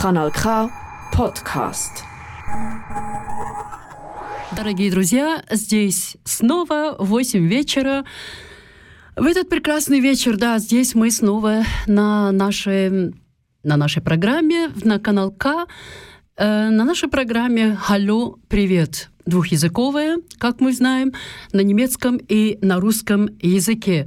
Kanal К подкаст. Дорогие друзья, здесь снова 8 вечера. В этот прекрасный вечер, да, здесь мы снова на нашей, на нашей программе, на канал К, э, на нашей программе «Алло, привет!» двухязыковая, как мы знаем, на немецком и на русском языке.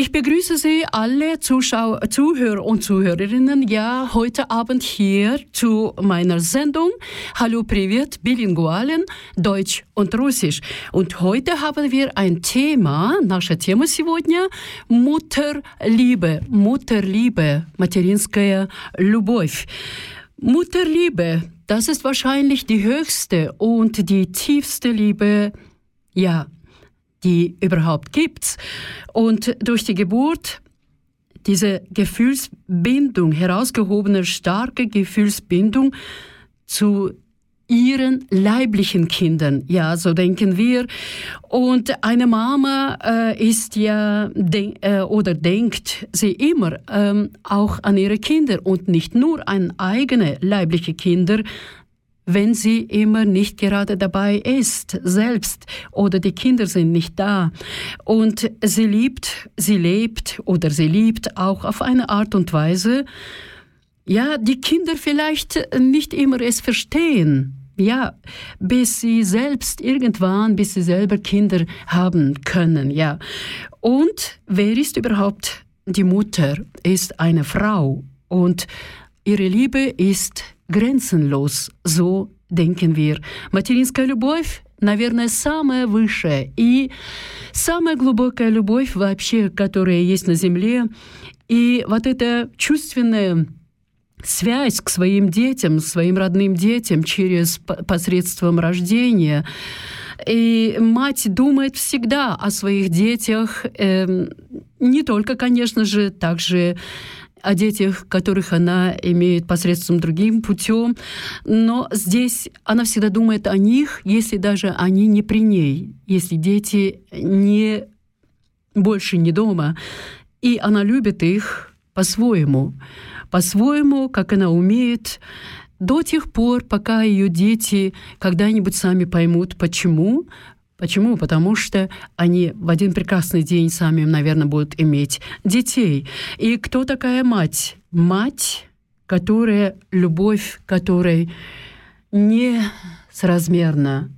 Ich begrüße Sie alle Zuschauer, Zuhörer und Zuhörerinnen ja heute Abend hier zu meiner Sendung Hallo Privet Bilingualen Deutsch und Russisch. Und heute haben wir ein Thema, наше тема сегодня Mutterliebe, Mutterliebe, материнская любовь. Mutterliebe, das ist wahrscheinlich die höchste und die tiefste Liebe, ja, die überhaupt gibt. Und durch die Geburt diese Gefühlsbindung, herausgehobene starke Gefühlsbindung zu ihren leiblichen Kindern. Ja, so denken wir. Und eine Mama äh, ist ja äh, oder denkt sie immer ähm, auch an ihre Kinder und nicht nur an eigene leibliche Kinder, wenn sie immer nicht gerade dabei ist, selbst oder die Kinder sind nicht da. Und sie liebt, sie lebt oder sie liebt auch auf eine Art und Weise, ja, die Kinder vielleicht nicht immer es verstehen. Ja, bis sie selbst irgendwann, bis sie selber Kinder haben können, ja. Und wer ist überhaupt die Mutter? Ist eine Frau und ihre Liebe ist гренценлос, so denken wir. Материнская любовь наверное, самая высшая и самая глубокая любовь вообще, которая есть на Земле. И вот эта чувственная связь к своим детям, своим родным детям через посредством рождения. И мать думает всегда о своих детях, э, не только, конечно же, также о детях, которых она имеет посредством другим путем, но здесь она всегда думает о них, если даже они не при ней, если дети не больше не дома, и она любит их по-своему, по-своему, как она умеет, до тех пор, пока ее дети когда-нибудь сами поймут, почему, Почему? Потому что они в один прекрасный день сами, наверное, будут иметь детей. И кто такая мать? Мать, которая, любовь которой не соразмерна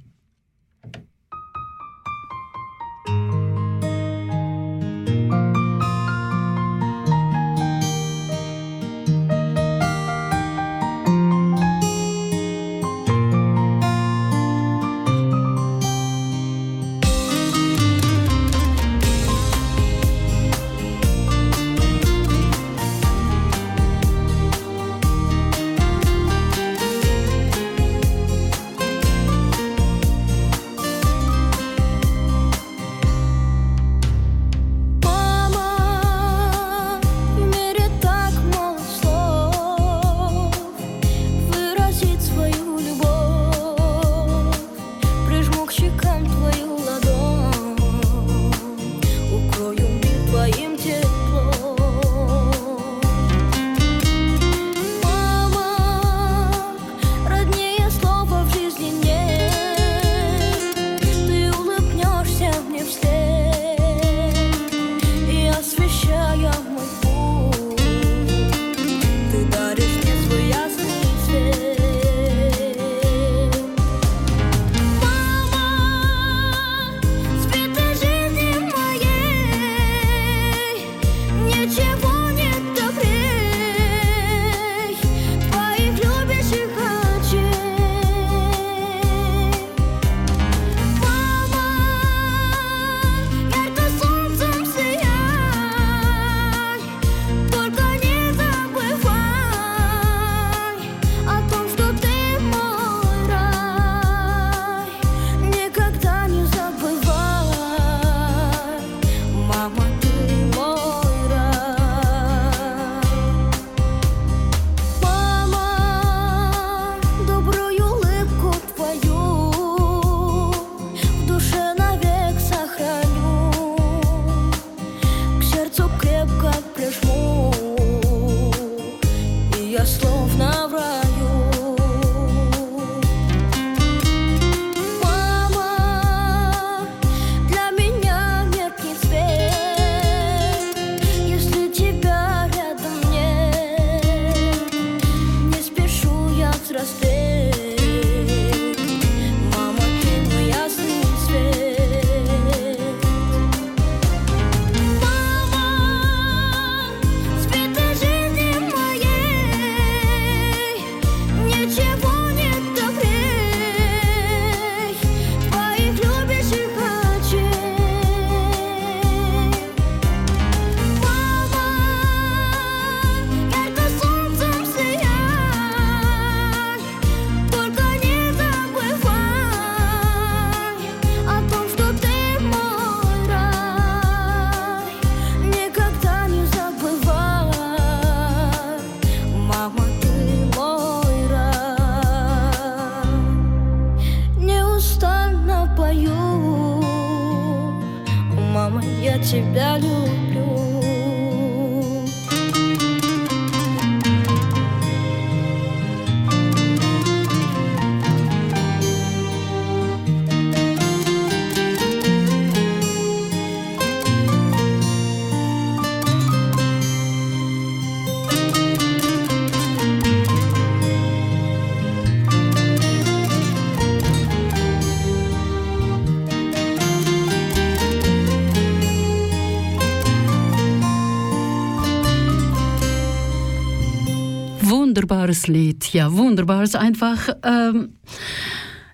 Wunderbares Lied, ja, wunderbares, einfach. Ähm,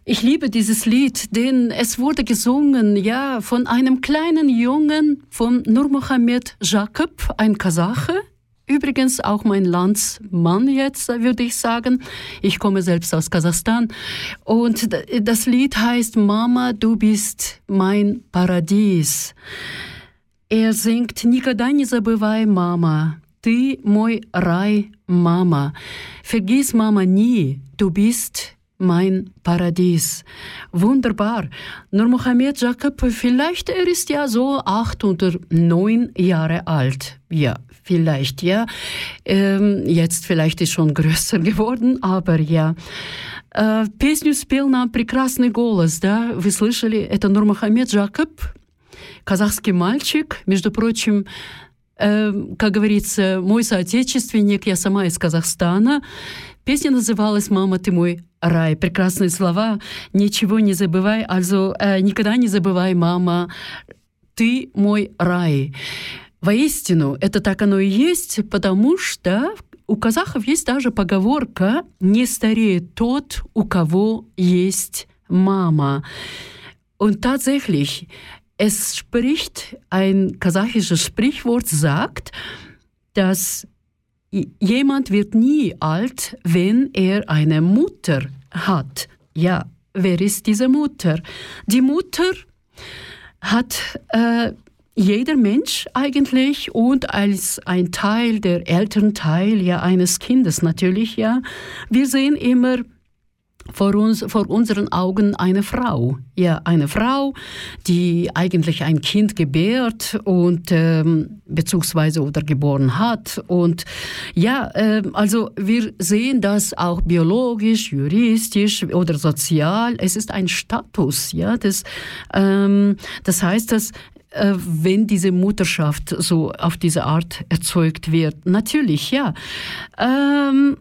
ich liebe dieses Lied, denn es wurde gesungen, ja, von einem kleinen Jungen, von Nur Mohammed Jakob, ein Kasache. Übrigens auch mein Landsmann jetzt, würde ich sagen. Ich komme selbst aus Kasachstan. Und das Lied heißt Mama, du bist mein Paradies. Er singt Никогда не забывай, мама, Ты мой рай, мама. Vergiss Mama nie, du bist mein Paradies. Wunderbar. Nur Mohammed Jacob, vielleicht er ist ja so acht oder neun Jahre alt. Ja, vielleicht, ja. Ähm, jetzt vielleicht ist schon größer geworden, aber ja. Э, песню спел нам прекрасный голос, да, вы слышали, это Нурмахамед Джакоб, казахский мальчик, между прочим, э, как говорится, мой соотечественник, я сама из Казахстана. Песня называлась «Мама, ты мой рай». Прекрасные слова. Ничего не забывай, also э, никогда не забывай, мама, ты мой рай. Воистину, это так оно и есть, потому что у казахов есть даже поговорка «не стареет тот, у кого есть мама». Und tatsächlich, es spricht, ein kasachisches Sprichwort sagt, dass jemand wird nie alt, wenn er eine Mutter hat. Ja, wer ist diese Mutter? Die Mutter hat äh, jeder Mensch eigentlich und als ein Teil der Elternteil ja eines Kindes natürlich ja. Wir sehen immer vor, uns, vor unseren Augen eine Frau. Ja, eine Frau, die eigentlich ein Kind gebärt und ähm, beziehungsweise oder geboren hat. Und ja, äh, also wir sehen das auch biologisch, juristisch oder sozial. Es ist ein Status. Ja, das, ähm, das heißt, dass äh, wenn diese Mutterschaft so auf diese Art erzeugt wird. Natürlich, ja. Ähm,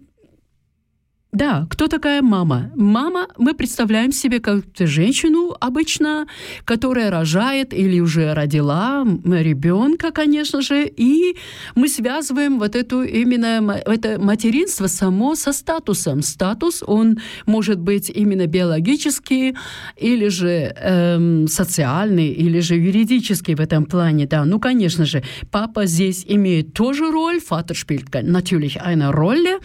Да, кто такая мама? Мама, мы представляем себе как женщину обычно, которая рожает или уже родила ребенка, конечно же, и мы связываем вот эту именно это материнство само со статусом. Статус, он может быть именно биологический или же эм, социальный, или же юридический в этом плане. Да, ну, конечно же, папа здесь имеет тоже роль, Vater spielt natürlich eine Rolle,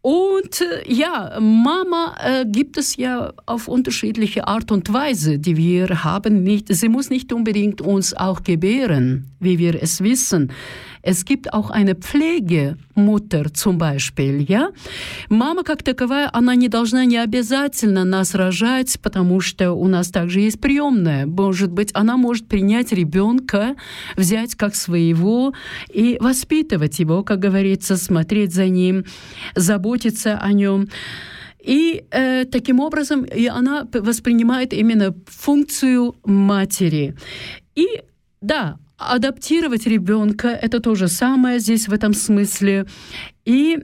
Und äh, ja, Mama äh, gibt es ja auf unterschiedliche Art und Weise, die wir haben. Nicht, sie muss nicht unbedingt uns auch gebären, wie wir es wissen. Es gibt auch eine Pflegemуtter zum Beispiel, ja. Мама как таковая, она не должна не обязательно нас рожать, потому что у нас также есть приемная. Может быть, она может принять ребенка, взять как своего и воспитывать его, как говорится, смотреть за ним, заботиться о нем. И э, таким образом и она воспринимает именно функцию матери. И да, адаптировать ребенка, это то же самое здесь в этом смысле. И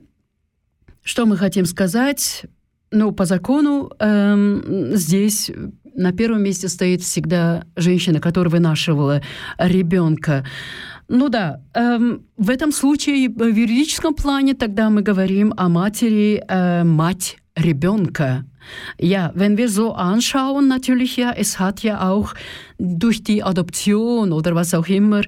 что мы хотим сказать? Ну, по закону эм, здесь на первом месте стоит всегда женщина, которая вынашивала ребенка. Ну да, эм, в этом случае в юридическом плане тогда мы говорим о матери, äh, мать ребенка. Ja, wenn wir so anschauen, natürlich ja, es hat ja auch durch die Adoption oder was auch immer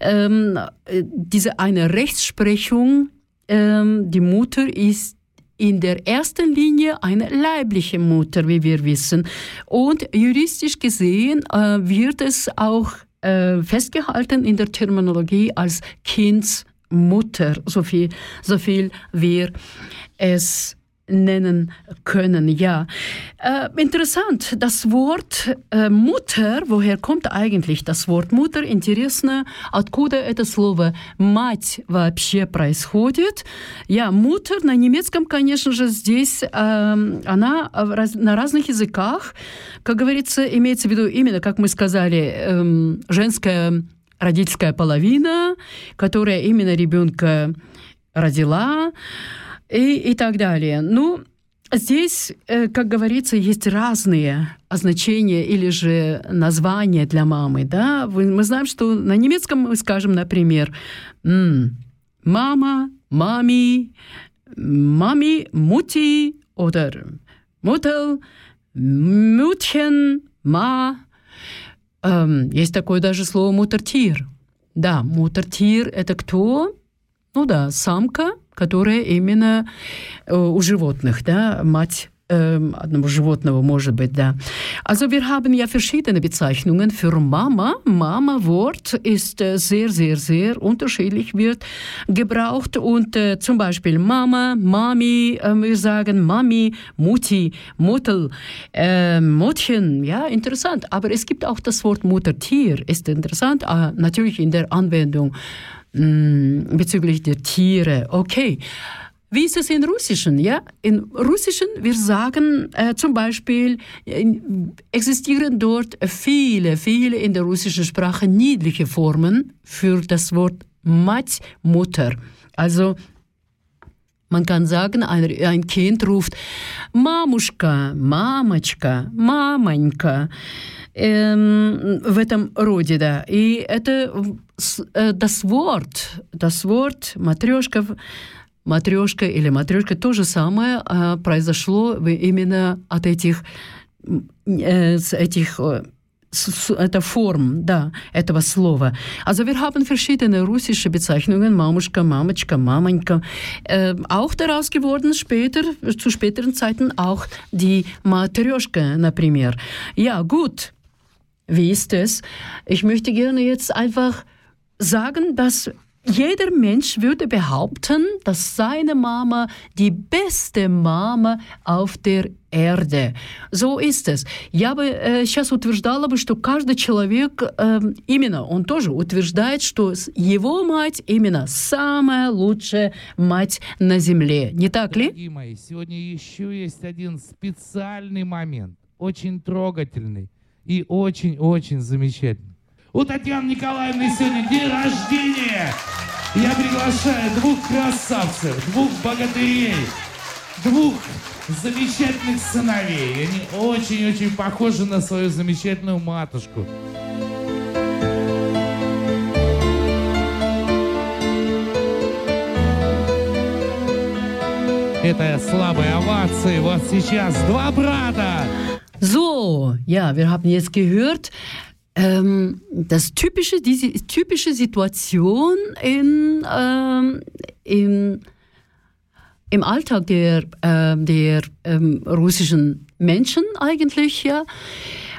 ähm, diese eine Rechtsprechung, ähm, die Mutter ist in der ersten Linie eine leibliche Mutter, wie wir wissen. Und juristisch gesehen äh, wird es auch äh, festgehalten in der Terminologie als Kindsmutter, so viel, so viel wir es nennen können. Ja, äh, interessant. Das Wort äh, Mutter, woher kommt eigentlich das Wort Mutter? Интересно, откуда это слово мать вообще происходит? Я yeah, Mutter на немецком, конечно же, здесь э, она на разных языках, как говорится, имеется в виду именно, как мы сказали, э, женская родительская половина, которая именно ребенка родила и, и так далее. Ну, здесь, э, как говорится, есть разные значения или же названия для мамы. Да? Мы знаем, что на немецком мы скажем, например, «мама», «мами», Mami, Mutti oder Mutter, Mütchen, Ma. Ähm, есть такое даже слово мутертир. Да, мутертир – это кто? Ну да, самка, которая именно э, у животных, да, мать ähm, одного животного, может быть, да. Also wir haben ja verschiedene Bezeichnungen für Mama. Mama-Wort ist äh, sehr, sehr, sehr unterschiedlich wird gebraucht und äh, zum Beispiel Mama, Mami, äh, wir sagen Mami, Mutti, Mutter, äh, Muttchen, ja, interessant. Aber es gibt auch das Wort Muttertier, ist interessant, äh, natürlich in der Anwendung mh, mm, bezüglich der Tiere. Okay. Wie ist es in Russischen? Ja? In Russischen, wir sagen äh, zum Beispiel, existieren dort viele, viele in der russischen Sprache niedliche Formen für das Wort Mать, Mutter. Also man kann sagen, ein, ein Kind ruft Mamuschka, Mamaschka, Mamanька. Ähm, в этом роде, да. И это äh, das Wort, das Wort Матрешка матрешка или матрешка, то же самое а, произошло именно от этих, э, с этих э, это Form, да, этого слова. Also wir haben verschiedene russische Bezeichnungen, Mamuschka, Mamachka, Mamanka, äh, auch daraus geworden später, zu späteren Zeiten auch die Matryoshka, например. Ja, gut. Wie ist es? Ich möchte gerne jetzt einfach sagen, dass jeder Mensch würde behaupten, dass seine Mama die beste Mama auf der Erde. So ist es. Я бы э, сейчас утверждала бы, что каждый человек э, именно, он тоже утверждает, что его мать именно самая лучшая мать на земле. Не так ли? Дорогие мои, сегодня еще есть один специальный момент, очень трогательный и очень-очень замечательный. У Татьяны Николаевны сегодня день рождения. Я приглашаю двух красавцев, двух богатырей, двух замечательных сыновей. Они очень-очень похожи на свою замечательную матушку. Это слабые овации. Вот сейчас два брата. So, ja, wir haben jetzt gehört, ähm, das typische, diese typische Situation in, ähm, in, im Alltag der, äh, der ähm, russischen Menschen eigentlich, ja.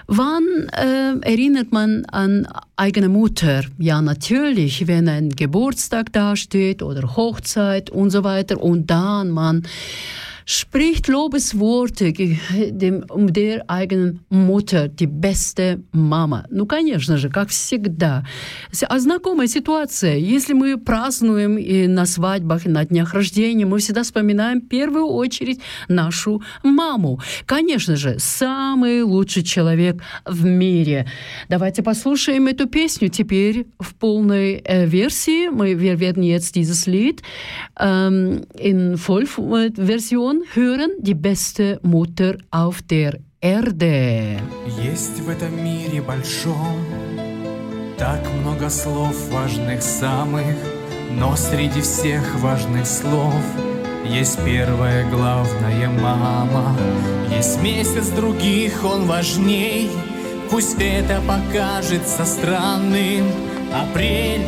Wann äh, erinnert man an eigene Mutter? Ja, natürlich, wenn ein Geburtstag dasteht oder Hochzeit und so weiter und dann man spricht Lobesworte dem, um der eigenen Mutter, die beste мама. Ну, конечно же, как всегда. А знакомая ситуация. Если мы празднуем и на свадьбах, и на днях рождения, мы всегда вспоминаем в первую очередь нашу маму. Конечно же, самый лучший человек в мире. Давайте послушаем эту песню теперь в полной äh, Versie. Мы werden jetzt dieses Lied ähm, in Vollversion Ton hören die beste Mutter auf der Erde. Есть в этом мире большом так много слов важных самых, но среди всех важных слов есть первая главная мама. Есть месяц других, он важней, пусть это покажется странным. Апрель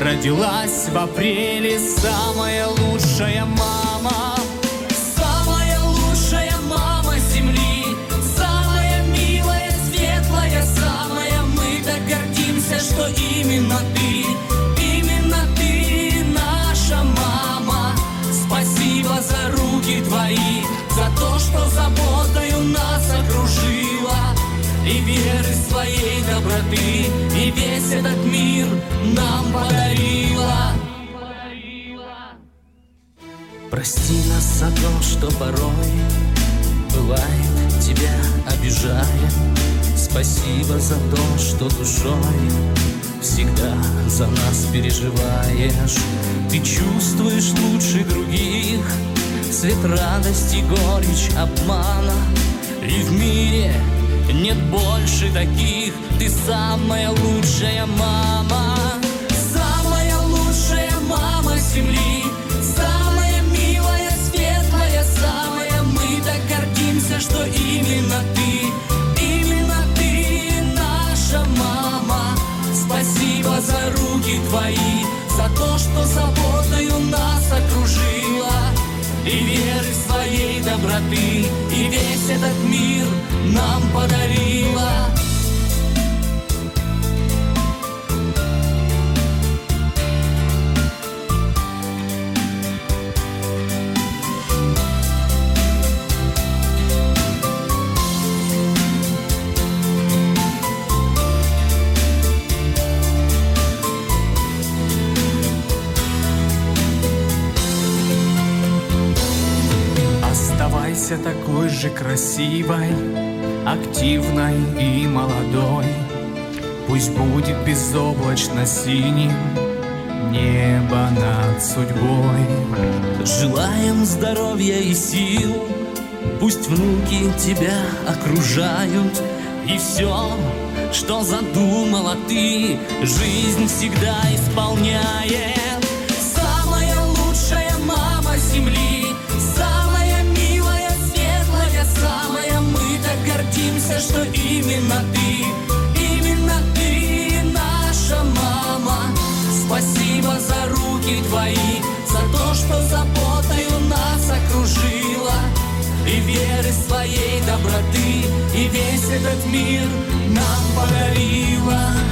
родилась в апреле самая лучшая мама. Именно ты, именно ты наша мама. Спасибо за руки твои, за то, что заботою нас окружила. И веры своей доброты, и весь этот мир нам подарила. Прости нас за то, что порой бывает тебя обижаем. Спасибо за то, что душой всегда за нас переживаешь. Ты чувствуешь лучше других. Цвет радости, горечь, обмана. И в мире нет больше таких. Ты самая лучшая мама. Самая лучшая мама земли именно ты, именно ты наша мама. Спасибо за руки твои, за то, что заботою нас окружила. И веры своей доброты, и весь этот мир нам подарила. Оставайся такой же красивой, активной и молодой. Пусть будет безоблачно синим небо над судьбой. Желаем здоровья и сил, пусть внуки тебя окружают, и все, что задумала ты, жизнь всегда исполняет. Что именно ты, именно ты наша мама. Спасибо за руки твои, за то, что заботою нас окружила. И веры своей доброты, и весь этот мир нам подарила.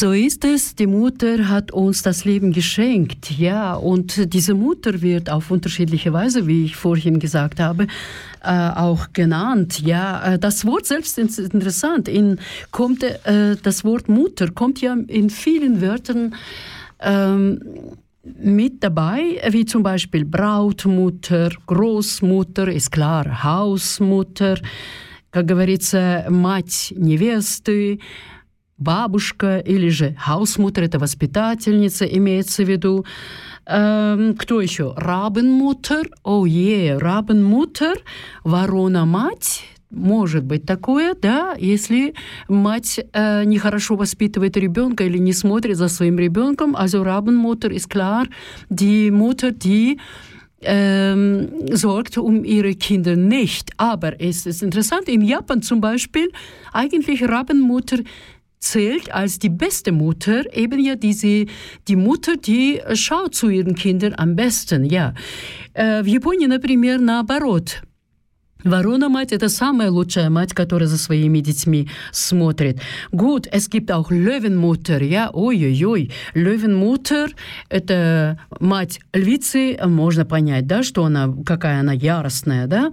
So ist es. Die Mutter hat uns das Leben geschenkt. Ja, und diese Mutter wird auf unterschiedliche Weise, wie ich vorhin gesagt habe, äh, auch genannt. Ja, äh, das Wort selbst ist interessant. In, kommt, äh, das Wort Mutter kommt ja in vielen Wörtern ähm, mit dabei, wie zum Beispiel Brautmutter, Großmutter, ist klar, Hausmutter, как говорится, мать невесты, бабушка или же хаусмутер, это воспитательница, имеется в виду. Эм, кто еще? Рабенмутер, о, е, Рабенмутер, ворона-мать, может быть такое, да, если мать äh, нехорошо воспитывает ребенка или не смотрит за своим ребенком. Also Rabenmutter ist klar, die Mutter, die ähm, sorgt um ihre Kinder nicht. Aber es ist interessant, in Japan zum Beispiel, eigentlich Rabenmutter zählt als die beste Mutter, eben ja diese, die Mutter, die schaut zu ihren Kindern am besten, ja. Äh, в Японии, например, наоборот. Ворона-мать – это самая лучшая мать, которая за своими детьми смотрит. Gut, es gibt auch Löwenmutter, ja, ой-ой-ой. Löwenmutter – это мать львицы, можно понять, да, что она, какая она яростная, да.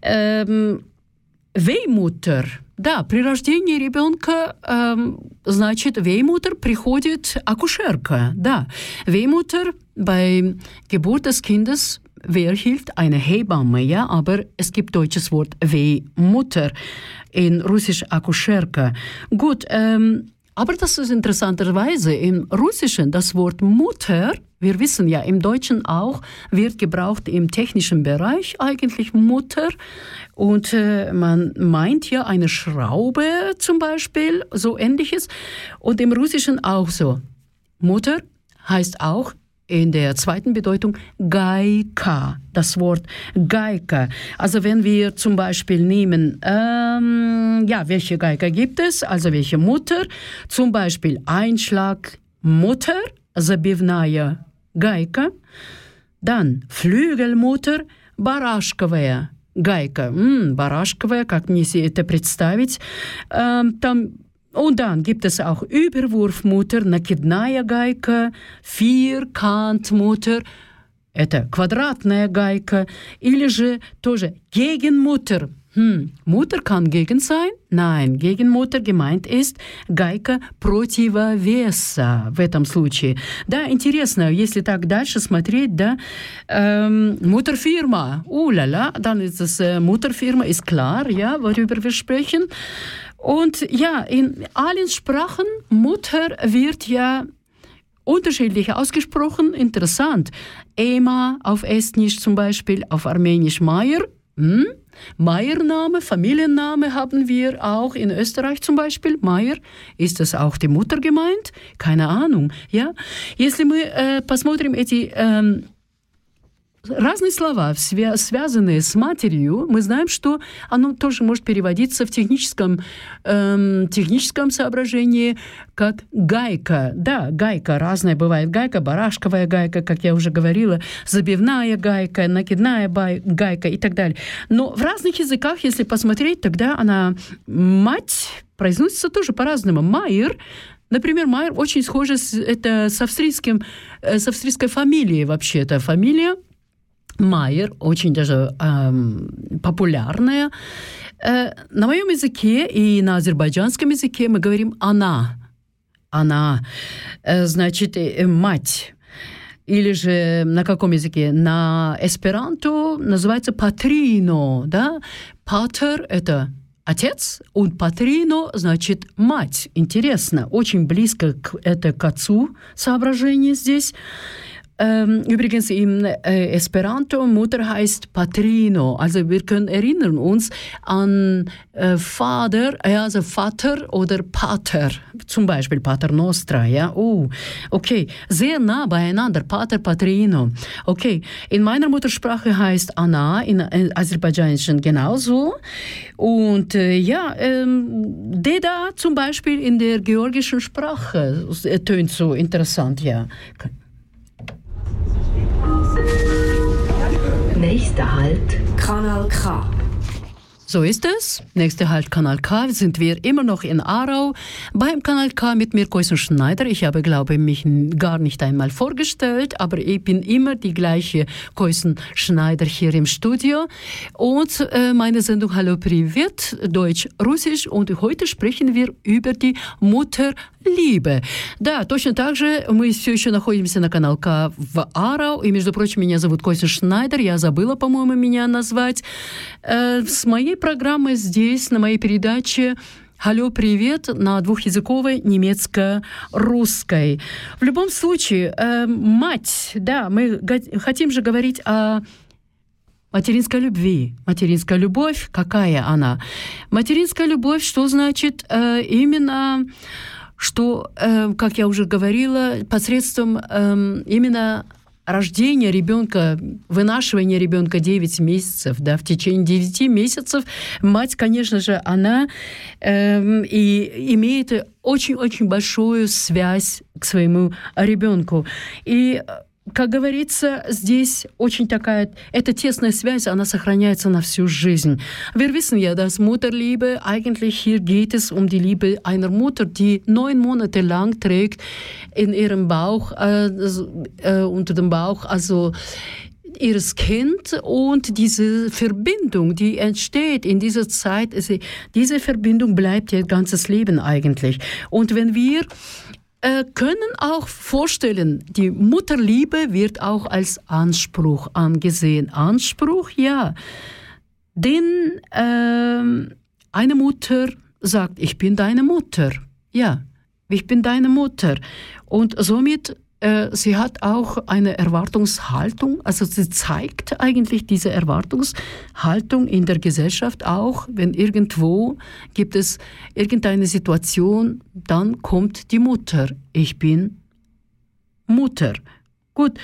Эм, Веймутер – да, при рождении ребенка, эм, значит, Веймутер приходит акушерка. Да, Вейmutter bei Geburt des Kindes Wer hilft? Eine Hebamme, ja, aber es gibt deutsches Wort Wehmutter, in Russisch Akuscherka. Gut, ähm, aber das ist interessanterweise im Russischen das Wort Mutter, wir wissen ja, im Deutschen auch, wird gebraucht im technischen Bereich eigentlich Mutter. Und äh, man meint ja eine Schraube zum Beispiel, so ähnliches. Und im Russischen auch so. Mutter heißt auch in der zweiten Bedeutung Geika, das Wort Geika. Also wenn wir zum Beispiel nehmen, ähm, ja, welche Geika gibt es? Also welche Mutter? Zum Beispiel Einschlag Mutter, забивная гайка. Dann Flügelmutter, барашковая гайка. М, барашковая, как мне это представить? Ähm, там und dann gibt es auch Überwurfmutter, накидная гайка, Vierkantmutter, это квадратная гайка, или же тоже Gegenmutter. Hm, Mutter kann gegen sein? Nein, Gegenmutter gemeint ist гайка противовеса в этом случае. Да, интересно, если так дальше смотреть, да, ähm, Mutterfirma, улala, dann ist es äh, Mutterfirma, ist klar, ja, worüber wir sprechen. Und ja, in allen Sprachen, Mutter wird ja unterschiedlich ausgesprochen. Interessant. Ema auf Estnisch zum Beispiel, auf Armenisch Meier. Hm? Meiername, Familienname haben wir auch in Österreich zum Beispiel. Meier, ist das auch die Mutter gemeint? Keine Ahnung. Ja? Если мы э, посмотрим эти э, разные слова, свя связанные с матерью, мы знаем, что оно тоже может переводиться в техническом, эм, техническом соображении как гайка. Да, гайка разная бывает. Гайка, барашковая гайка, как я уже говорила, забивная гайка, накидная гайка и так далее. Но в разных языках, если посмотреть, тогда она мать произносится тоже по-разному. Майер Например, Майер очень схожа с, это с, австрийским, э, с австрийской фамилией вообще. Это фамилия Майер, очень даже эм, популярная. Э, на моем языке и на азербайджанском языке мы говорим «она». «Она», э, значит, э, «мать». Или же на каком языке? На эсперанто называется «патрино», да? «Патер» — это отец, und патрино значит мать. Интересно, очень близко к, это к отцу соображение здесь. Ähm, übrigens im äh, Esperanto Mutter heißt Patrino. Also wir können erinnern uns an äh, Vater, also Vater oder Pater, zum Beispiel Pater Nostra. Ja, oh, okay, sehr nah beieinander. Pater Patrino. Okay, in meiner Muttersprache heißt Anna, in, in Aserbaidschanischen genauso. Und äh, ja, ähm, Deda zum Beispiel in der georgischen Sprache äh, tönt so interessant, ja. Nächster Halt, Kanal K. So ist es. Nächster Halt Kanal K sind wir immer noch in Aarau beim Kanal K mit mir Koisen Schneider. Ich habe, glaube mich gar nicht einmal vorgestellt, aber ich bin immer die gleiche Koisen Schneider hier im Studio. Und äh, meine Sendung Hallo Privat, Deutsch, Russisch. Und heute sprechen wir über die Mutter Либе. Да, точно так же мы все еще находимся на канал К в Арау. И, между прочим, меня зовут Костя Шнайдер. Я забыла, по-моему, меня назвать. Э, с моей программой здесь, на моей передаче Алло, привет на двухязыковой немецко-русской. В любом случае, э, мать, да, мы хотим же говорить о материнской любви. Материнская любовь, какая она? Материнская любовь, что значит э, именно что, э, как я уже говорила, посредством э, именно рождения ребенка, вынашивания ребенка 9 месяцев, да, в течение 9 месяцев мать, конечно же, она э, и имеет очень-очень большую связь к своему ребенку. И как говорится, здесь очень такая, эта tесная связь, она сохраняется на всю жизнь. Wir wissen ja, dass Mutterliebe, eigentlich hier geht es um die Liebe einer Mutter, die neun Monate lang trägt in ihrem Bauch, äh, äh, unter dem Bauch, also ihres Kind und diese Verbindung, die entsteht in dieser Zeit, also diese Verbindung bleibt ihr ganzes Leben eigentlich. Und wenn wir äh, können auch vorstellen, die Mutterliebe wird auch als Anspruch angesehen. Anspruch, ja. Denn äh, eine Mutter sagt, ich bin deine Mutter. Ja, ich bin deine Mutter. Und somit sie hat auch eine Erwartungshaltung, also sie zeigt eigentlich diese Erwartungshaltung in der Gesellschaft auch, wenn irgendwo gibt es irgendeine Situation, dann kommt die Mutter. Ich bin Mutter. Gut.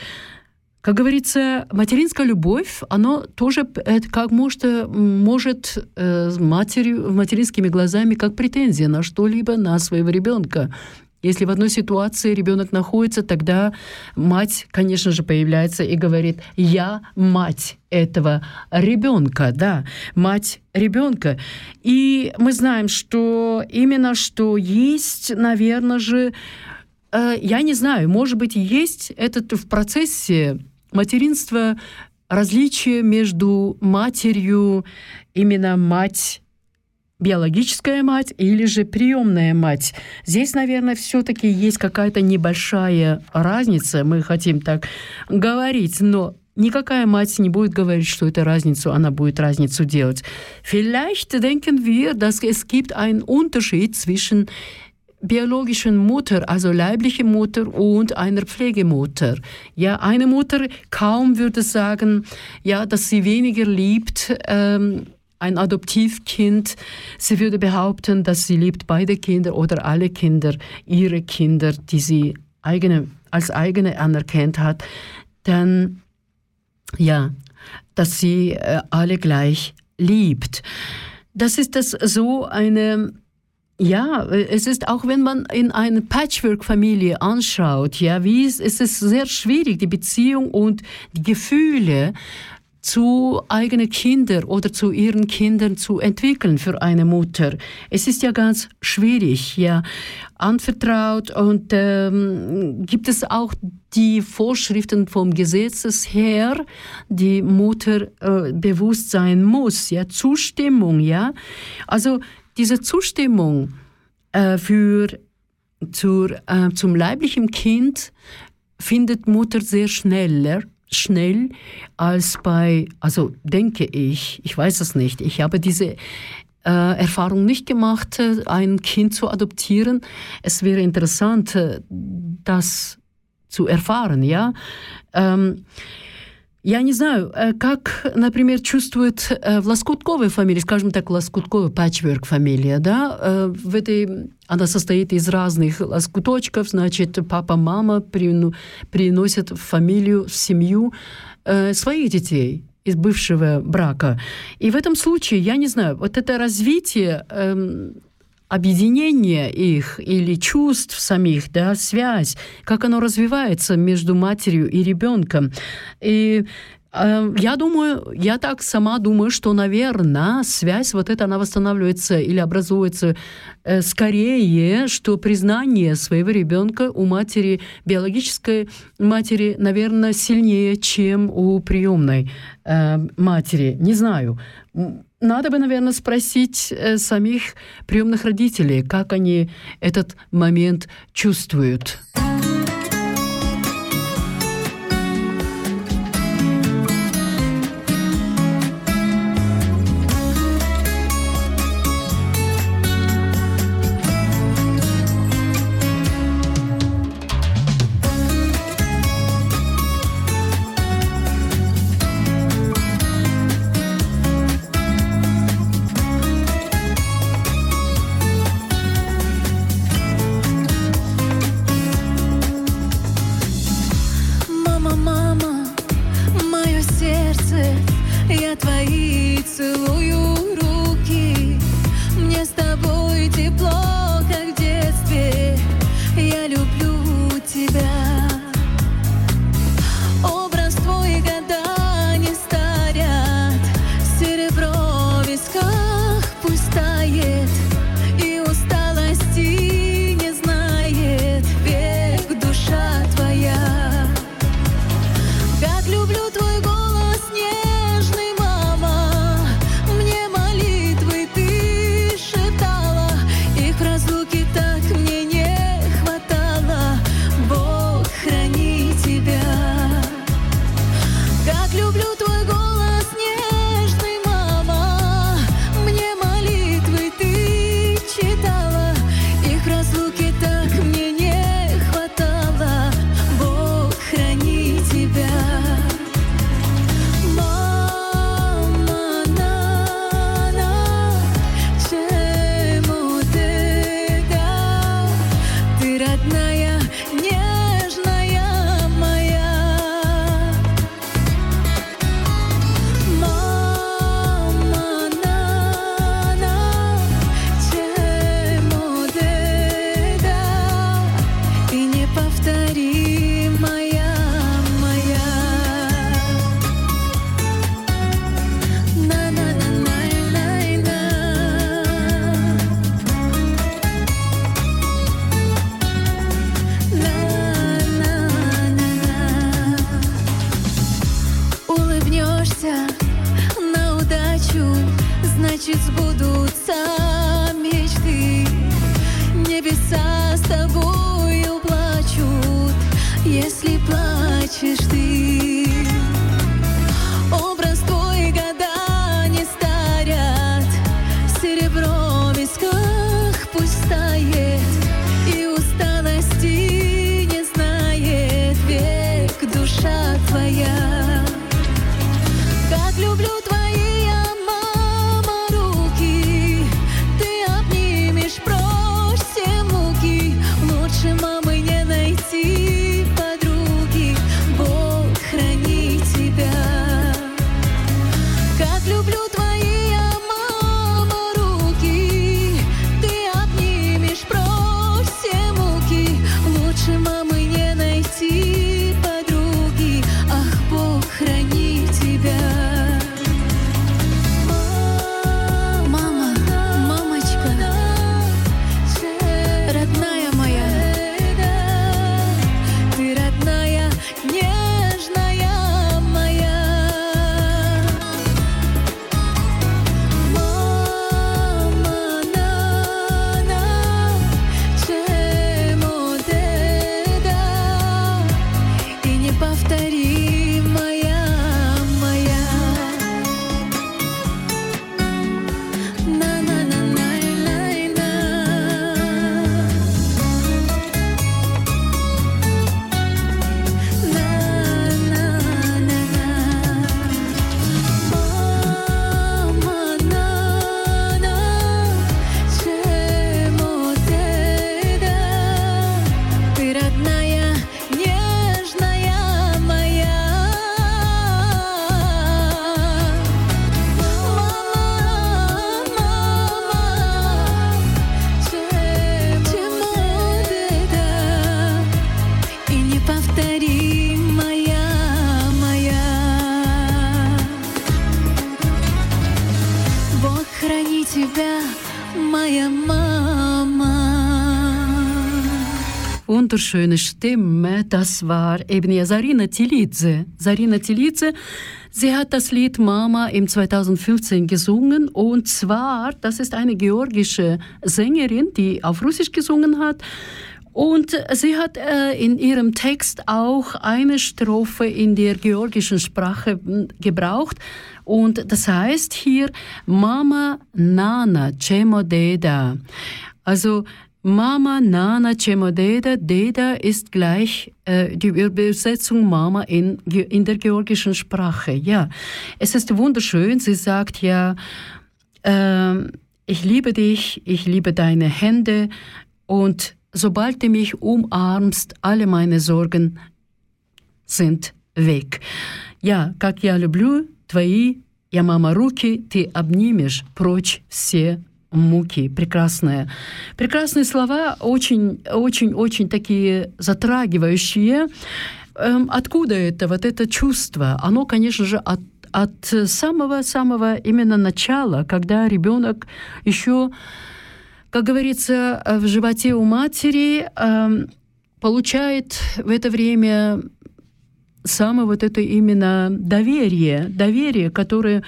Как говорится, материнская любовь, она тоже как может, может э, матерью, материнскими глазами как претензия на что-либо, на своего ребенка. Если в одной ситуации ребенок находится, тогда мать, конечно же, появляется и говорит, я мать этого ребенка, да, мать ребенка. И мы знаем, что именно что есть, наверное же, э, я не знаю, может быть, есть этот в процессе материнства различие между матерью, именно мать биологическая мать или же приемная мать. Здесь, наверное, все-таки есть какая-то небольшая разница, мы хотим так говорить, но никакая мать не будет говорить, что это разницу, она будет разницу делать. Vielleicht denken wir, dass es gibt einen Unterschied zwischen biologischen Mutter, also leibliche Mutter und einer Pflegemutter. Ja, eine Mutter kaum würde sagen, ja, dass sie weniger liebt, ähm, ein Adoptivkind, sie würde behaupten, dass sie liebt beide Kinder oder alle Kinder, ihre Kinder, die sie eigene, als eigene anerkannt hat. Denn ja, dass sie äh, alle gleich liebt. Das ist das so eine ja, es ist auch, wenn man in eine Patchwork-Familie anschaut, ja, wie es, es ist sehr schwierig, die Beziehung und die Gefühle zu eigenen Kindern oder zu ihren Kindern zu entwickeln für eine Mutter. Es ist ja ganz schwierig, ja, anvertraut und ähm, gibt es auch die Vorschriften vom Gesetzes her, die Mutter äh, bewusst sein muss, ja, Zustimmung, ja. Also diese Zustimmung äh, für zur, äh, zum leiblichen Kind findet Mutter sehr schneller schnell als bei, also denke ich, ich weiß es nicht, ich habe diese äh, Erfahrung nicht gemacht, äh, ein Kind zu adoptieren. Es wäre interessant, äh, das zu erfahren, ja. Ähm, Я не знаю, как, например, чувствует в лоскутковой фамилии, скажем так, лоскутковая патчворк фамилия, да, в этой, она состоит из разных лоскуточков, значит, папа, мама приносят в фамилию, в семью своих детей из бывшего брака. И в этом случае, я не знаю, вот это развитие эм, объединение их или чувств самих, да, связь, как оно развивается между матерью и ребенком. И я думаю, я так сама думаю, что, наверное, связь вот эта, она восстанавливается или образуется э, скорее, что признание своего ребенка у матери, биологической матери, наверное, сильнее, чем у приемной э, матери. Не знаю. Надо бы, наверное, спросить э, самих приемных родителей, как они этот момент чувствуют. Wunderschöne Stimme, das war eben ja Sarina Tilidze. Sarina Tilidze, sie hat das Lied Mama im 2015 gesungen und zwar, das ist eine georgische Sängerin, die auf Russisch gesungen hat. Und sie hat äh, in ihrem Text auch eine Strophe in der georgischen Sprache hm, gebraucht. Und das heißt hier Mama Nana Chemo Deda. Also Mama, Nana, Chemodeda, Deda ist gleich äh, die Übersetzung Mama in, in der georgischen Sprache. Ja, es ist wunderschön. Sie sagt ja, äh, ich liebe dich, ich liebe deine Hände und sobald du mich umarmst, alle meine Sorgen sind weg. Я, как я люблю твои, я мама руки, ты обнимешь прочь все муки. Прекрасные. Прекрасные слова, очень, очень, очень такие затрагивающие. Эм, откуда это, вот это чувство? Оно, конечно же, от от самого-самого именно начала, когда ребенок еще, как говорится, в животе у матери э, получает в это время самое вот это именно доверие, доверие, которое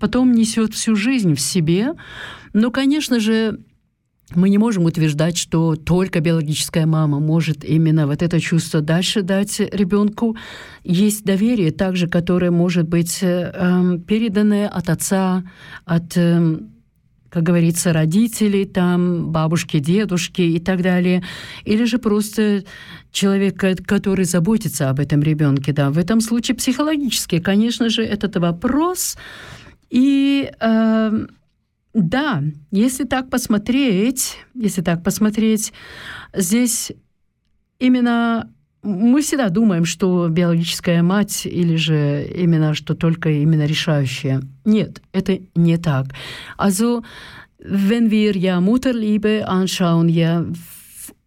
потом несет всю жизнь в себе, но, конечно же, мы не можем утверждать, что только биологическая мама может именно вот это чувство дальше дать ребенку. Есть доверие также, которое может быть э, переданное от отца, от, э, как говорится, родителей, там, бабушки, дедушки и так далее. Или же просто человек, который заботится об этом ребенке. Да. В этом случае психологически, конечно же, этот вопрос. И э, да, если так посмотреть, если так посмотреть, здесь именно мы всегда думаем, что биологическая мать или же именно что только именно решающая. Нет, это не так. Also, wenn wir ja Mutterliebe anschauen, ja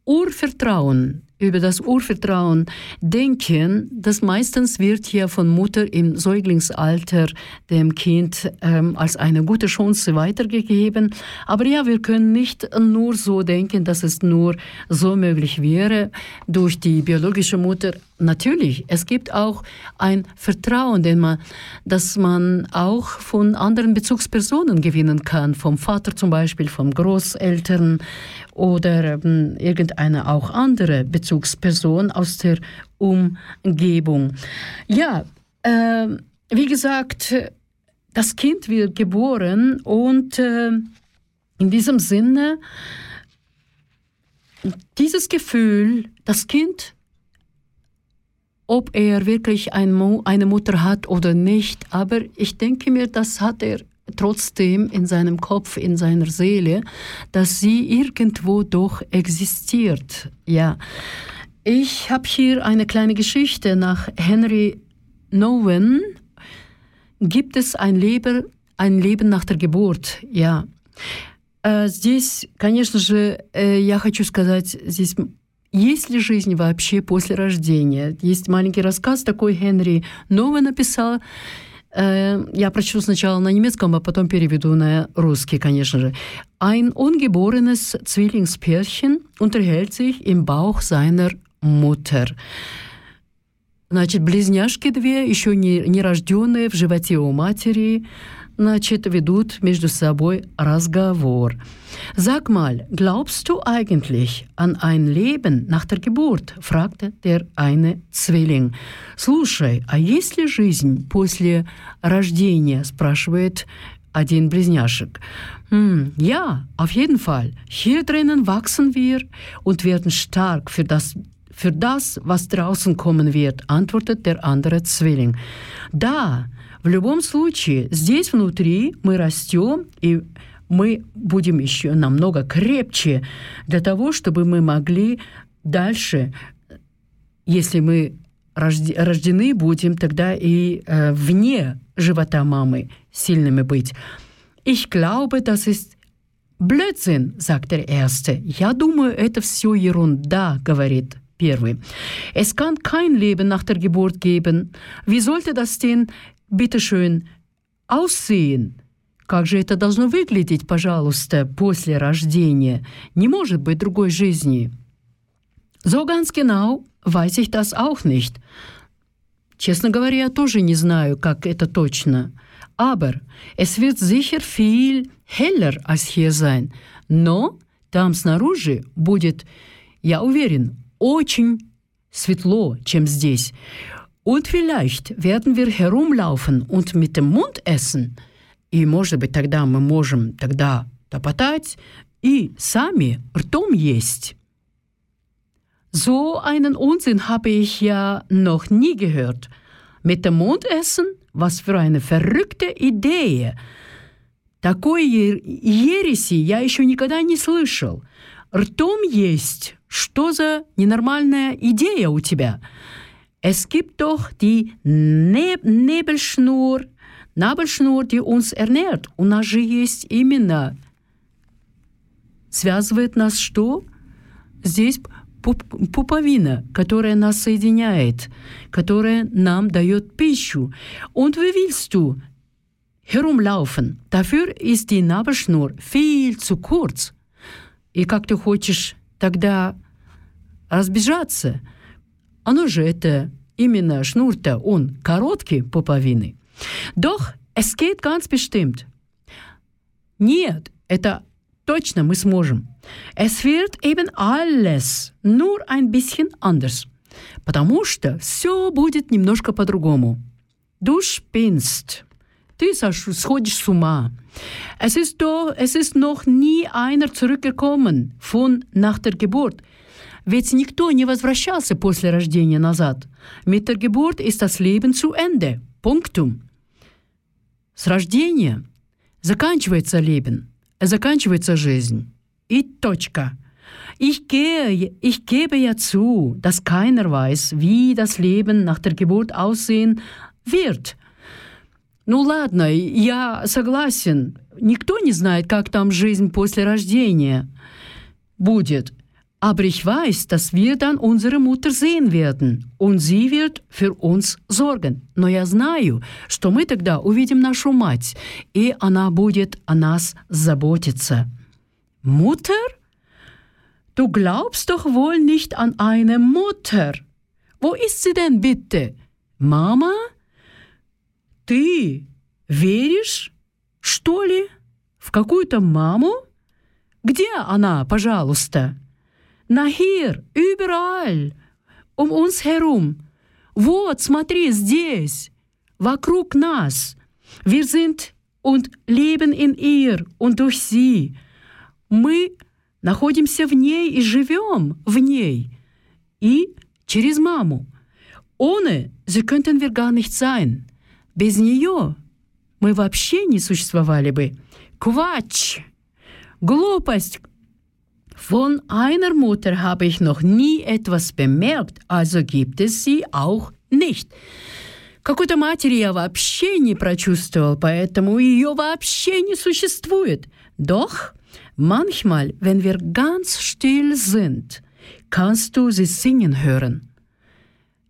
Urvertrauen über das Urvertrauen denken, das meistens wird hier von Mutter im Säuglingsalter dem Kind ähm, als eine gute Chance weitergegeben. Aber ja, wir können nicht nur so denken, dass es nur so möglich wäre durch die biologische Mutter. Natürlich, es gibt auch ein Vertrauen, den man, das man auch von anderen Bezugspersonen gewinnen kann, vom Vater zum Beispiel, vom Großeltern oder ähm, irgendeine auch andere Bezugsperson aus der Umgebung. Ja, äh, wie gesagt, das Kind wird geboren und äh, in diesem Sinne, dieses Gefühl, das Kind, ob er wirklich ein eine Mutter hat oder nicht, aber ich denke mir, das hat er trotzdem in seinem Kopf, in seiner Seele, dass sie irgendwo doch existiert. Ja. Ich habe hier eine kleine Geschichte nach Henry Nowen. Gibt es ein Leben, ein Leben nach der Geburt? Ja. Здесь, конечно же, я хочу сказать, здесь есть ли жизнь вообще после рождения? Есть маленький рассказ такой Генри Новый написал. Я прочту сначала на немецком, а потом переведу на русский, конечно же. Ein ungeborenes Zwillingspärchen unterhält sich im Bauch seiner Mutter. Значит, близняшки две, еще не, не рожденные в животе у матери, значит, ведут между собой разговор. Sag mal, glaubst du eigentlich an ein Leben nach der Geburt? fragte der eine Zwilling. Слушай, а есть ли жизнь после рождения? спрашивает один близняшек. Hm, ja, auf jeden Fall. Hier drinnen wachsen wir und werden stark für das für das, was draußen kommen wird, antwortet der andere Zwilling. Да, В любом случае, здесь внутри мы растем, и мы будем еще намного крепче для того, чтобы мы могли дальше, если мы рождены будем, тогда и äh, вне живота мамы сильными быть. Ich glaube, das ist Blödsinn, sagt der Erste. Я думаю, это все ерунда, говорит Первый. Es kann kein Leben nach der Geburt geben. Wie sollte das denn bitteschön aussehen? Как же это должно выглядеть, пожалуйста, после рождения? Не может быть другой жизни. So ganz genau weiß ich das auch nicht. Честно говоря, я тоже не знаю, как это точно. Aber es wird sicher viel heller als hier sein. Но там снаружи будет, я уверен, очень светло, чем здесь. Und vielleicht werden wir herumlaufen und mit dem Mund essen. И, может быть, тогда мы можем тогда топотать и сами ртом есть. So einen Unsinn habe ich ja noch nie gehört. Mit dem Mund essen? Was für eine verrückte Idee! Такой ереси я еще никогда не слышал. Ртом есть. Что за ненормальная идея у тебя? Es gibt doch die Neb Nebelschnur, Nabelschnur, die uns ernährt. У нас же есть именно связывает нас что? Здесь пуповина, которая нас соединяет, которая нам дает пищу. Und wie willst du herumlaufen? Dafür ist die Nabelschnur viel zu kurz. И как ты хочешь тогда разбежаться? Оно же это именно шнур-то, он короткий пуповины. Doch es geht ganz bestimmt. Нет, это точно мы сможем. Es wird eben alles nur ein bisschen anders. Потому что все будет немножко по-другому. Du spinnst. Ты сходишь с ума. Es ist, doch, es ist noch nie einer zurückgekommen von nach der Geburt. Ведь никто не возвращался после рождения назад. Geburt ist das Leben zu Ende. Пунктум. С рождения заканчивается Leben, заканчивается жизнь. И точка. Ich, gehe, ich gebe ja zu, dass keiner weiß, wie das Leben nach der Geburt aussehen wird. Ну ладно, я согласен. Никто не знает, как там жизнь после рождения будет. Aber ich weiß, dass wir dann unsere Mutter sehen werden, und sie wird für uns sorgen. Но я знаю, что мы тогда увидим нашу мать, и она будет о нас заботиться. Mutter? Du glaubst doch wohl nicht an eine Mutter. Wo ist sie denn bitte? Mama? Ты веришь, что ли, в какую-то маму? Где она, пожалуйста? Na hier, überall, um uns herum. Вот, смотри, здесь, вокруг нас. Wir sind und leben in ihr und durch sie. Мы находимся в ней и живем в ней. И через маму. Ohne sie könnten wir gar nicht sein. Без нее мы вообще не существовали бы. Quatsch! Глупость! Von einer Mutter habe ich noch nie etwas bemerkt, also gibt es sie auch nicht. Какой-то матери я вообще не прочувствовал, поэтому ее вообще не существует. Doch manchmal, wenn wir ganz still sind, kannst du sie singen hören.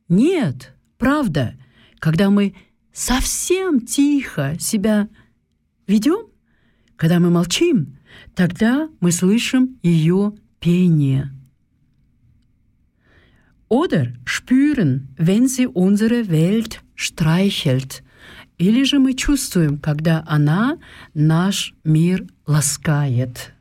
Нет, правда, когда мы совсем тихо себя ведем, когда мы молчим, Тогда мы слышим ее пение. Oder spüren, wenn sie unsere Welt streichelt. Или же мы чувствуем, когда она наш мир ласкает.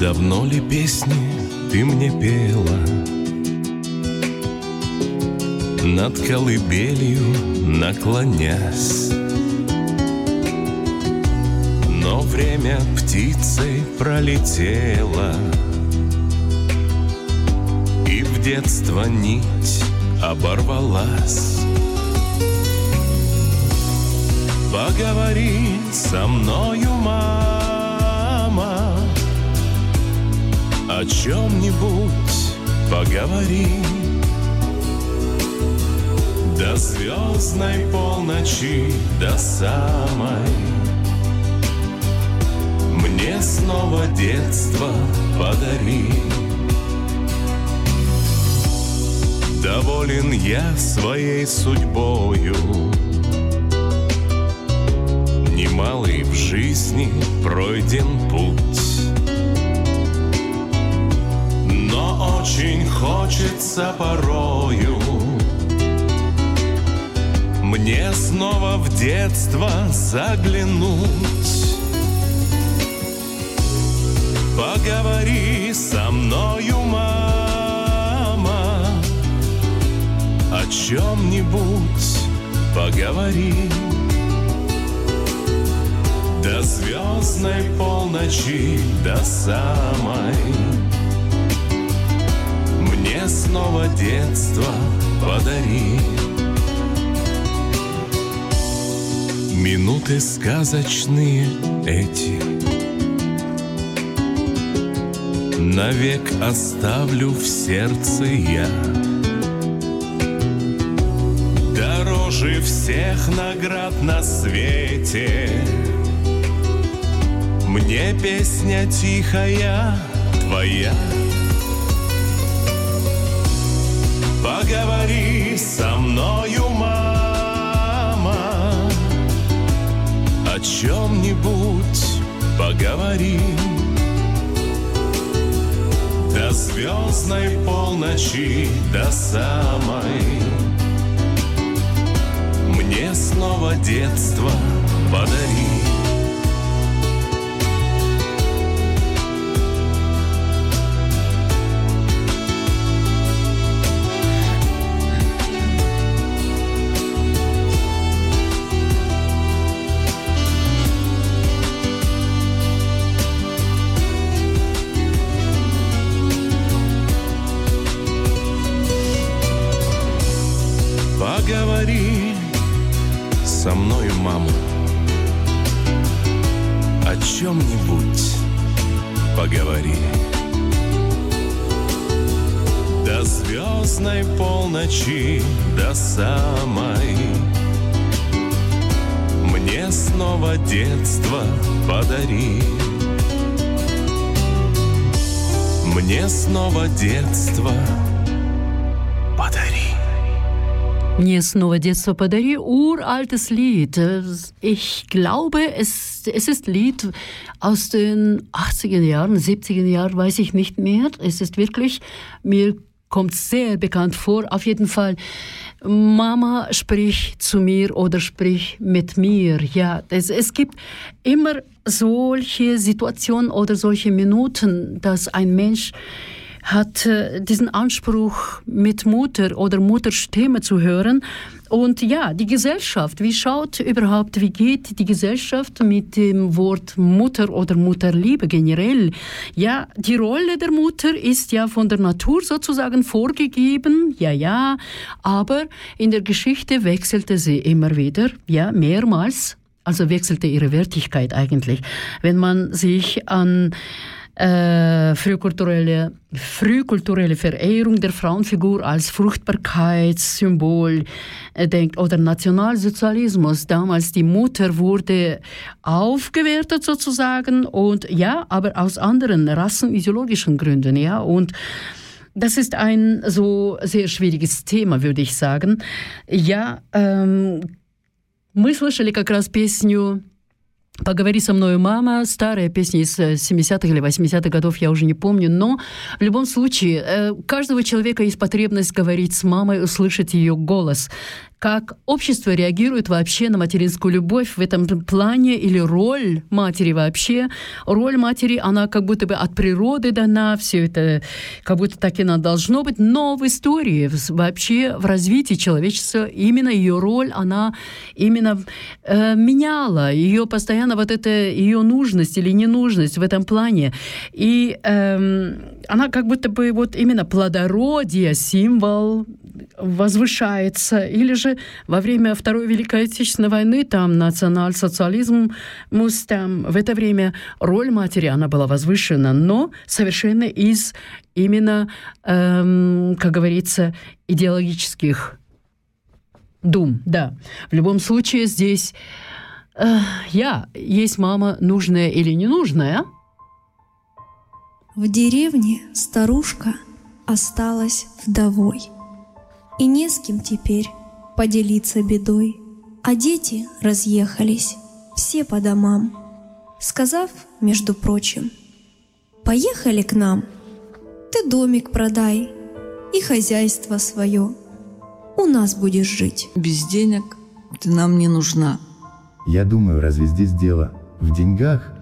Давно ли песни ты мне пела? Над колыбелью наклонясь. Но время птицей пролетело. И в детство нить оборвалась. Поговори со мною, мама о чем-нибудь поговори. До звездной полночи, до самой. Мне снова детство подари. Доволен я своей судьбою. Немалый в жизни пройден путь очень хочется порою. Мне снова в детство заглянуть. Поговори со мною, мама. О чем-нибудь поговори. До звездной полночи, до самой снова детство подари. Минуты сказочные эти. Навек оставлю в сердце я. Дороже всех наград на свете. Мне песня тихая твоя Поговори со мною, мама. О чем-нибудь поговори. До звездной полночи, до самой. Мне снова детство подари снова детство подари Mir снова детство подари, uraltes Lied. Ich glaube, es, es ist Lied aus den 80er Jahren, 70er Jahren, weiß ich nicht mehr. Es ist wirklich, mir kommt sehr bekannt vor. Auf jeden Fall, Mama sprich zu mir oder sprich mit mir. Ja, es, es gibt immer solche Situationen oder solche Minuten, dass ein Mensch hat äh, diesen Anspruch, mit Mutter oder Mutterstimme zu hören. Und ja, die Gesellschaft, wie schaut überhaupt, wie geht die Gesellschaft mit dem Wort Mutter oder Mutterliebe generell? Ja, die Rolle der Mutter ist ja von der Natur sozusagen vorgegeben, ja, ja, aber in der Geschichte wechselte sie immer wieder, ja, mehrmals. Also wechselte ihre Wertigkeit eigentlich. Wenn man sich an äh, frühkulturelle, frühkulturelle Verehrung der Frauenfigur als Fruchtbarkeitssymbol äh, denkt oder Nationalsozialismus. Damals die Mutter wurde aufgewertet sozusagen und ja, aber aus anderen rassenideologischen Gründen, ja und das ist ein so sehr schwieriges Thema, würde ich sagen. Ja, эм, мы слышали как раз песню Поговори со мной, мама, старая песня из 70-х или 80-х годов, я уже не помню, но в любом случае, у каждого человека есть потребность говорить с мамой, услышать ее голос как общество реагирует вообще на материнскую любовь в этом плане или роль матери вообще. Роль матери, она как будто бы от природы дана, все это как будто так и она должно быть, но в истории, вообще в развитии человечества именно ее роль, она именно э, меняла, ее постоянно вот это ее нужность или ненужность в этом плане. И э, она как будто бы вот именно плодородие, символ возвышается, или же во время Второй Великой Отечественной войны там национал-социализм, там в это время роль матери, она была возвышена, но совершенно из именно, эм, как говорится, идеологических Дум, да. В любом случае здесь, э, я, есть мама нужная или ненужная. В деревне старушка осталась вдовой. И не с кем теперь поделиться бедой. А дети разъехались все по домам, сказав, между прочим, «Поехали к нам, ты домик продай и хозяйство свое, у нас будешь жить». Без денег ты нам не нужна. Я думаю, разве здесь дело в деньгах?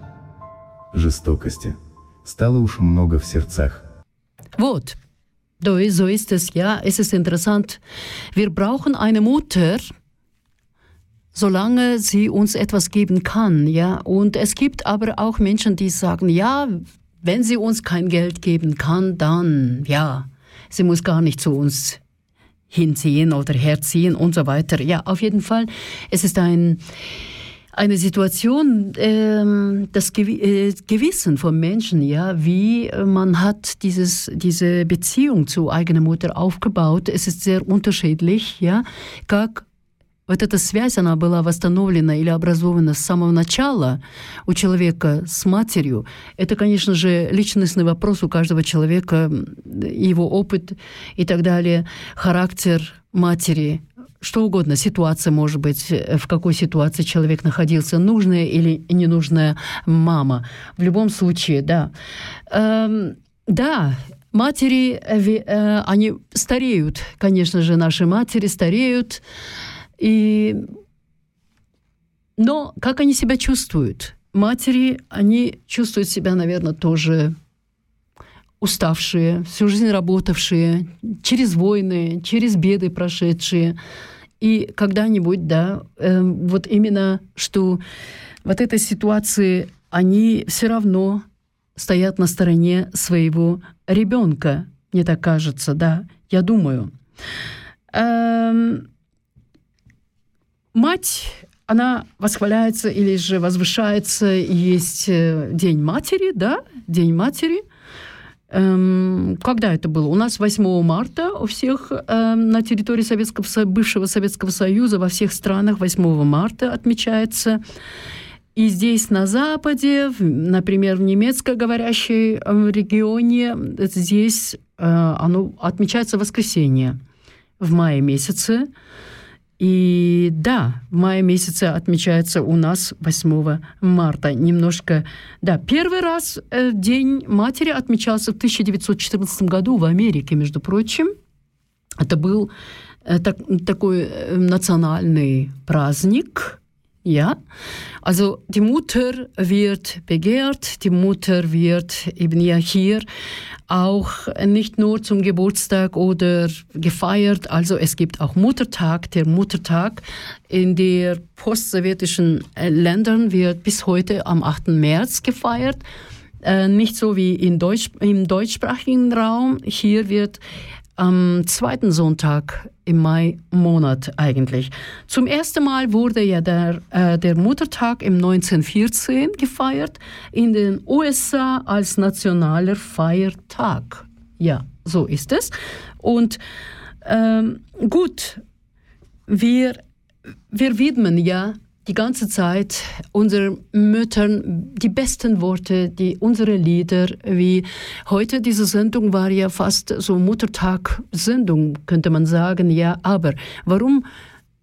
Жестокости. Стало уж много в сердцах. Вот. So ist es, ja. Es ist interessant. Wir brauchen eine Mutter, solange sie uns etwas geben kann, ja. Und es gibt aber auch Menschen, die sagen, ja, wenn sie uns kein Geld geben kann, dann, ja, sie muss gar nicht zu uns hinziehen oder herziehen und so weiter. Ja, auf jeden Fall, es ist ein, eine Situation, ähm, das äh, Gewissen von Menschen, ja, wie man hat dieses, diese Beziehung zu eigener Mutter aufgebaut. Es ist sehr unterschiedlich, ja, как вот эта связь, она была восстановлена или образована с самого начала у человека с матерью. Это, конечно же, личностный вопрос у каждого человека, его опыт и так далее, характер матери, что угодно, ситуация может быть, в какой ситуации человек находился, нужная или ненужная мама. В любом случае, да. Эм, да, матери, э, они стареют, конечно же, наши матери стареют, и... Но как они себя чувствуют? Матери, они чувствуют себя, наверное, тоже уставшие, всю жизнь работавшие, через войны, через беды прошедшие. И когда-нибудь, да, э, вот именно, что вот этой ситуации они все равно стоят на стороне своего ребенка, мне так кажется, да, я думаю. Эм, мать, она восхваляется или же возвышается, есть э, День матери, да, День матери. Эм, когда это было? У нас 8 марта у всех эм, на территории Советского, бывшего Советского Союза во всех странах 8 марта отмечается. И здесь на Западе, например, в немецкоговорящей эм, регионе, здесь э, оно отмечается воскресенье в мае месяце. И да, в мае месяце отмечается у нас 8 марта. Немножко, да, первый раз э, День матери отмечался в 1914 году в Америке, между прочим. Это был э, так, такой э, национальный праздник, ja. Also die Mutter wird begehrt, die Mutter wird eben ja hier auch nicht nur zum Geburtstag oder gefeiert, also es gibt auch Muttertag, der Muttertag in den postsowjetischen Ländern wird bis heute am 8. März gefeiert. Äh, nicht so wie in Deutsch, im deutschsprachigen Raum. Hier wird am zweiten Sonntag im Mai-Monat eigentlich. Zum ersten Mal wurde ja der, äh, der Muttertag im 1914 gefeiert, in den USA als nationaler Feiertag. Ja, so ist es. Und ähm, gut, wir, wir widmen ja die ganze Zeit unseren Müttern die besten Worte, die unsere Lieder, wie heute diese Sendung war ja fast so Muttertag-Sendung, könnte man sagen, ja, aber warum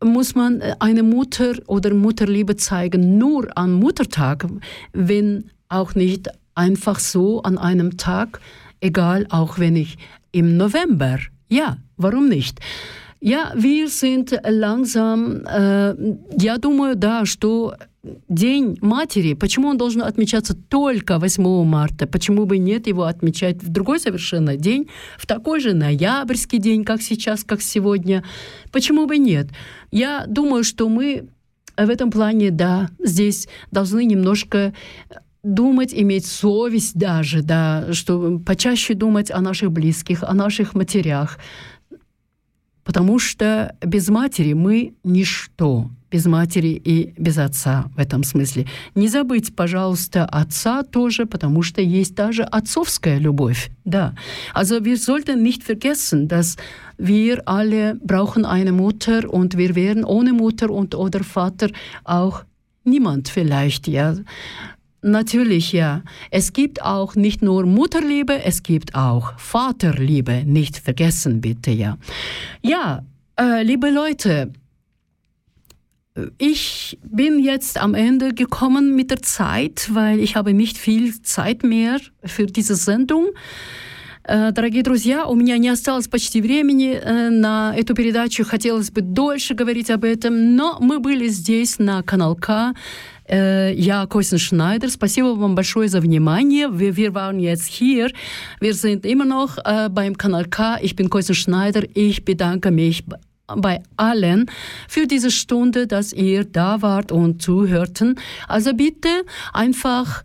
muss man eine Mutter oder Mutterliebe zeigen nur am Muttertag, wenn auch nicht einfach so an einem Tag, egal auch wenn ich im November, ja, warum nicht? Я, wir sind langsam, э, я думаю, да, что День матери, почему он должен отмечаться только 8 марта? Почему бы нет его отмечать в другой совершенно день, в такой же ноябрьский день, как сейчас, как сегодня? Почему бы нет? Я думаю, что мы в этом плане, да, здесь должны немножко думать, иметь совесть даже, да, что почаще думать о наших близких, о наших матерях, Потому что без матери мы ничто. без матери и без отца в этом смысле. Не забыть, пожалуйста, отца тоже, потому что есть даже отцовская любовь. Да. Also wir sollten nicht vergessen, dass wir alle brauchen eine Mutter und wir wären ohne Mutter und oder Vater auch niemand vielleicht, ja. Natürlich, ja. Es gibt auch nicht nur Mutterliebe, es gibt auch Vaterliebe. Nicht vergessen, bitte, ja. Ja, äh, liebe Leute, ich bin jetzt am Ende gekommen mit der Zeit, weil ich habe nicht viel Zeit mehr für diese Sendung. Дорогие друзья, у меня не осталось почти времени на эту передачу. Хотелось бы дольше говорить об этом, но мы были здесь на канал К. Ja, Koisen Schneider, спасибо вам большое за внимание. Wir, wir waren jetzt hier. Wir sind immer noch äh, beim Kanal K. Ich bin Koisen Schneider. Ich bedanke mich bei allen für diese Stunde, dass ihr da wart und zuhörten. Also bitte einfach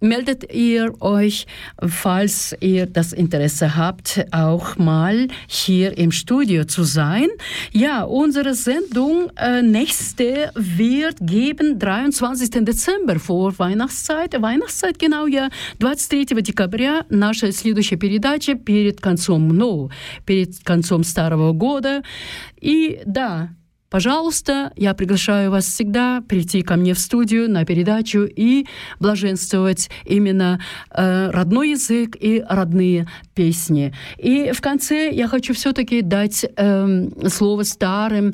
meldet ihr euch, falls ihr das Interesse habt, auch mal hier im Studio zu sein. Ja, unsere Sendung äh, nächste wird geben 23 Декабря vor Weihnachtszeit. Weihnachtszeit, genau, ja. 23 декабря наша следующая передача перед концом, ну, перед концом Старого года. И да, Пожалуйста, я приглашаю вас всегда прийти ко мне в студию на передачу и блаженствовать именно э, родной язык и родные песни. И в конце я хочу все-таки дать э, слово старым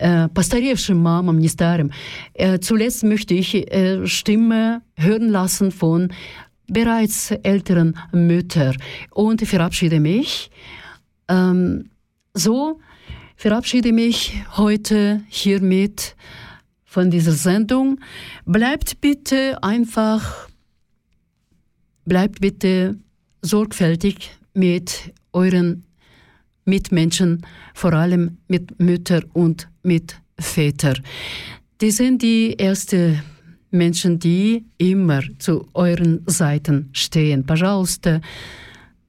äh, постаревшим мамам, не старым. Äh, zuletzt möchte ich äh, Stimme hören lassen von bereits älteren Müttern und verabschiede mich ähm, so, verabschiede mich heute hiermit von dieser Sendung. Bleibt bitte einfach, bleibt bitte sorgfältig mit euren Mitmenschen, vor allem mit Müttern und mit Vätern. Die sind die ersten Menschen, die immer zu euren Seiten stehen. Пожалуйста,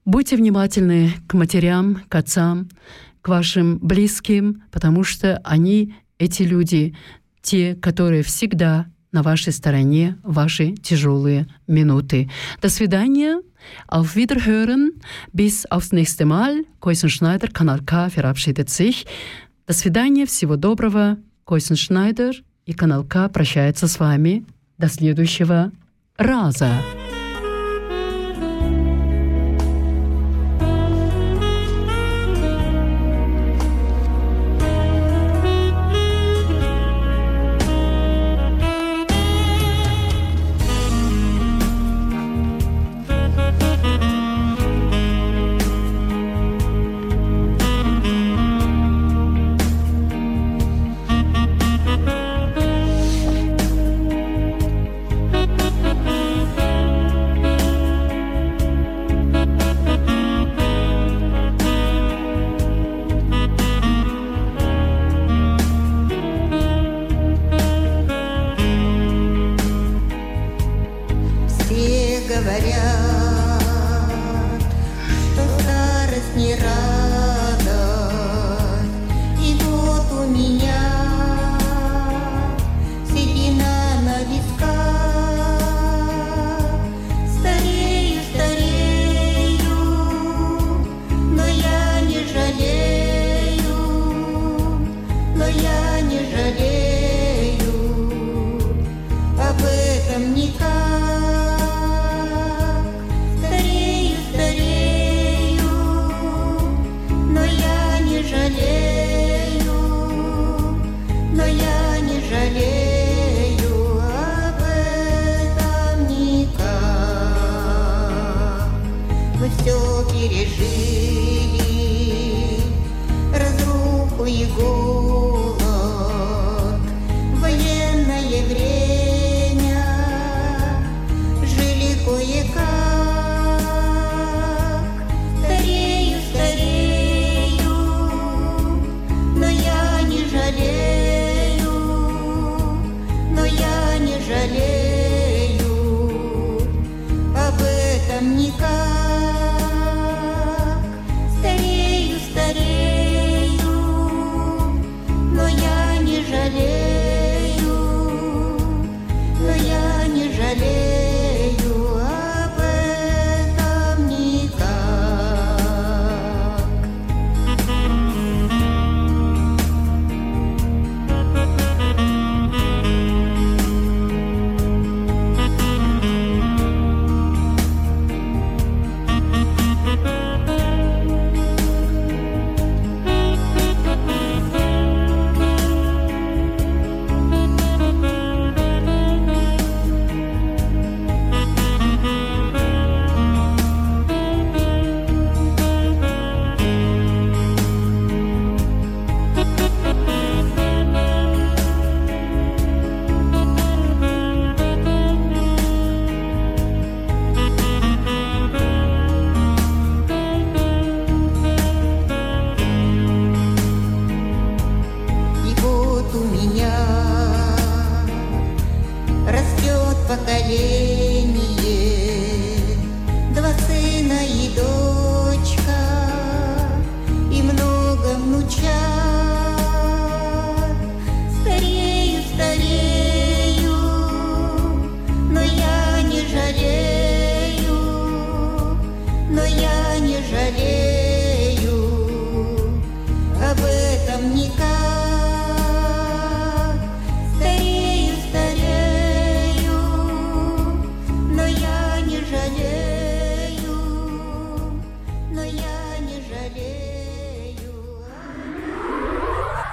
будьте внимательны к матерям, к отцам, к вашим близким, потому что они, эти люди, те, которые всегда на вашей стороне ваши тяжелые минуты. До свидания. Auf Wiederhören. Bis aufs nächste Mal. Койсен Шнайдер, Канал К verabschiedet sich. До свидания. Всего доброго. Койсен Шнайдер и Канал К прощается с вами. До следующего раза.